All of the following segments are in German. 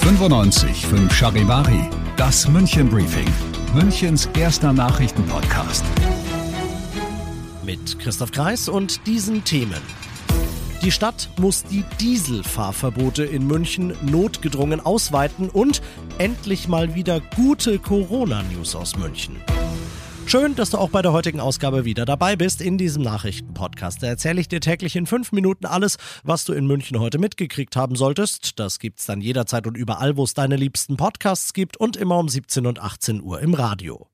95 5 Charivari, das München Briefing, Münchens erster Nachrichtenpodcast. Mit Christoph Kreis und diesen Themen. Die Stadt muss die Dieselfahrverbote in München notgedrungen ausweiten und endlich mal wieder gute Corona-News aus München. Schön, dass du auch bei der heutigen Ausgabe wieder dabei bist in diesem Nachrichtenpodcast. Da erzähle ich dir täglich in fünf Minuten alles, was du in München heute mitgekriegt haben solltest. Das gibt's dann jederzeit und überall, wo es deine liebsten Podcasts gibt und immer um 17 und 18 Uhr im Radio.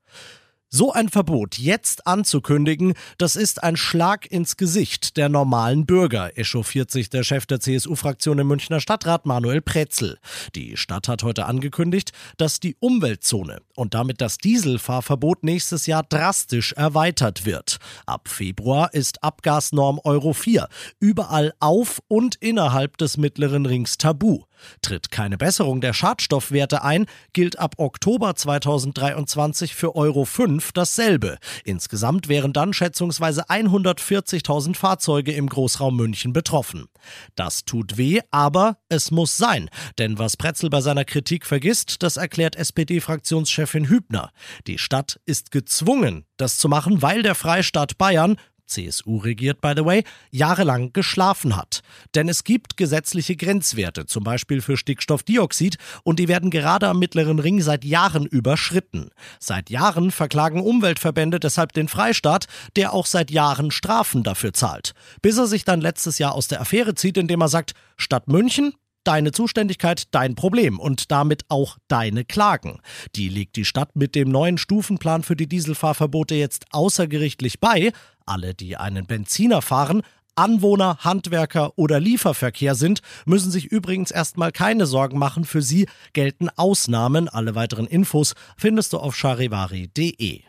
So ein Verbot jetzt anzukündigen, das ist ein Schlag ins Gesicht der normalen Bürger, echauffiert sich der Chef der CSU-Fraktion im Münchner Stadtrat Manuel Pretzel. Die Stadt hat heute angekündigt, dass die Umweltzone und damit das Dieselfahrverbot nächstes Jahr drastisch erweitert wird. Ab Februar ist Abgasnorm Euro 4 überall auf und innerhalb des mittleren Rings tabu. Tritt keine Besserung der Schadstoffwerte ein, gilt ab Oktober 2023 für Euro 5 dasselbe. Insgesamt wären dann schätzungsweise 140.000 Fahrzeuge im Großraum München betroffen. Das tut weh, aber es muss sein. Denn was Pretzel bei seiner Kritik vergisst, das erklärt SPD-Fraktionschefin Hübner. Die Stadt ist gezwungen, das zu machen, weil der Freistaat Bayern CSU regiert, by the way, jahrelang geschlafen hat. Denn es gibt gesetzliche Grenzwerte, zum Beispiel für Stickstoffdioxid, und die werden gerade am Mittleren Ring seit Jahren überschritten. Seit Jahren verklagen Umweltverbände deshalb den Freistaat, der auch seit Jahren Strafen dafür zahlt. Bis er sich dann letztes Jahr aus der Affäre zieht, indem er sagt, Stadt München, deine Zuständigkeit, dein Problem und damit auch deine Klagen. Die legt die Stadt mit dem neuen Stufenplan für die Dieselfahrverbote jetzt außergerichtlich bei. Alle, die einen Benziner fahren, Anwohner, Handwerker oder Lieferverkehr sind, müssen sich übrigens erstmal keine Sorgen machen. Für sie gelten Ausnahmen. Alle weiteren Infos findest du auf charivari.de.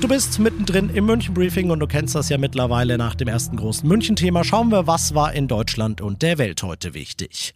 Du bist mittendrin im München-Briefing und du kennst das ja mittlerweile nach dem ersten großen München-Thema. Schauen wir, was war in Deutschland und der Welt heute wichtig.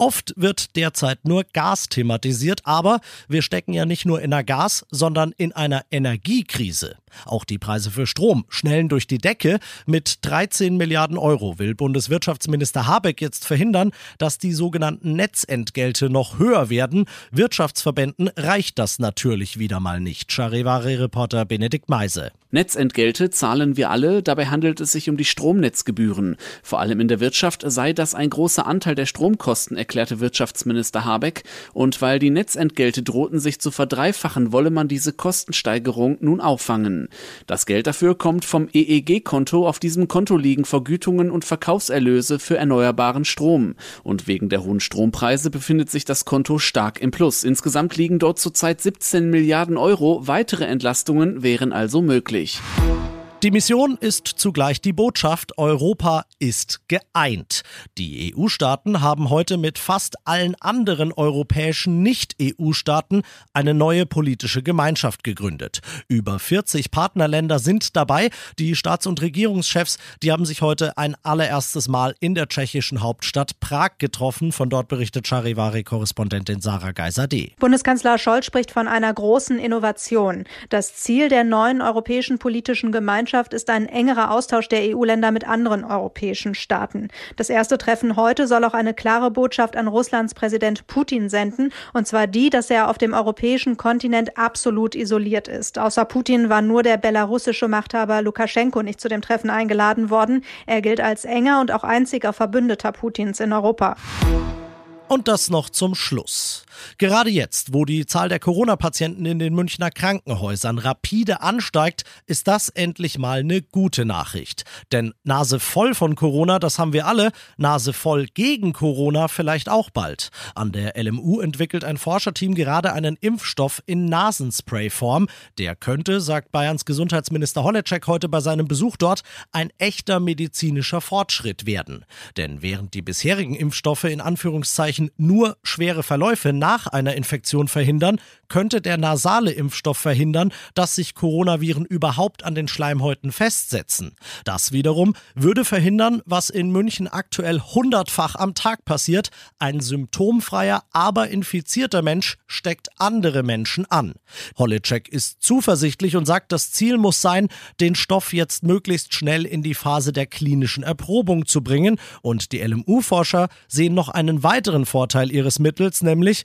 Oft wird derzeit nur Gas thematisiert, aber wir stecken ja nicht nur in einer Gas, sondern in einer Energiekrise. Auch die Preise für Strom schnellen durch die Decke. Mit 13 Milliarden Euro will Bundeswirtschaftsminister Habeck jetzt verhindern, dass die sogenannten Netzentgelte noch höher werden. Wirtschaftsverbänden reicht das natürlich wieder mal nicht. Charivari-Reporter Benedikt Meise. Netzentgelte zahlen wir alle, dabei handelt es sich um die Stromnetzgebühren. Vor allem in der Wirtschaft sei das ein großer Anteil der Stromkosten, erklärte Wirtschaftsminister Habeck. Und weil die Netzentgelte drohten sich zu verdreifachen, wolle man diese Kostensteigerung nun auffangen. Das Geld dafür kommt vom EEG-Konto. Auf diesem Konto liegen Vergütungen und Verkaufserlöse für erneuerbaren Strom. Und wegen der hohen Strompreise befindet sich das Konto stark im Plus. Insgesamt liegen dort zurzeit 17 Milliarden Euro. Weitere Entlastungen wären also möglich. Die Mission ist zugleich die Botschaft, Europa ist geeint. Die EU-Staaten haben heute mit fast allen anderen europäischen Nicht-EU-Staaten eine neue politische Gemeinschaft gegründet. Über 40 Partnerländer sind dabei. Die Staats- und Regierungschefs, die haben sich heute ein allererstes Mal in der tschechischen Hauptstadt Prag getroffen. Von dort berichtet Charivari-Korrespondentin Sarah Geiser-D. Bundeskanzler Scholz spricht von einer großen Innovation. Das Ziel der neuen europäischen politischen Gemeinschaft Gemeinschaft ist ein engerer Austausch der EU-Länder mit anderen europäischen Staaten. Das erste Treffen heute soll auch eine klare Botschaft an Russlands Präsident Putin senden, und zwar die, dass er auf dem europäischen Kontinent absolut isoliert ist. Außer Putin war nur der belarussische Machthaber Lukaschenko nicht zu dem Treffen eingeladen worden. Er gilt als enger und auch einziger Verbündeter Putins in Europa. Und das noch zum Schluss. Gerade jetzt, wo die Zahl der Corona-Patienten in den Münchner Krankenhäusern rapide ansteigt, ist das endlich mal eine gute Nachricht. Denn Nase voll von Corona, das haben wir alle, Nase voll gegen Corona vielleicht auch bald. An der LMU entwickelt ein Forscherteam gerade einen Impfstoff in Nasensprayform. Der könnte, sagt Bayerns Gesundheitsminister Holleczek heute bei seinem Besuch dort, ein echter medizinischer Fortschritt werden. Denn während die bisherigen Impfstoffe in Anführungszeichen nur schwere Verläufe nach einer Infektion verhindern, könnte der nasale Impfstoff verhindern, dass sich Coronaviren überhaupt an den Schleimhäuten festsetzen. Das wiederum würde verhindern, was in München aktuell hundertfach am Tag passiert. Ein symptomfreier, aber infizierter Mensch steckt andere Menschen an. Holleczek ist zuversichtlich und sagt, das Ziel muss sein, den Stoff jetzt möglichst schnell in die Phase der klinischen Erprobung zu bringen. Und die LMU-Forscher sehen noch einen weiteren Vorteil ihres Mittels, nämlich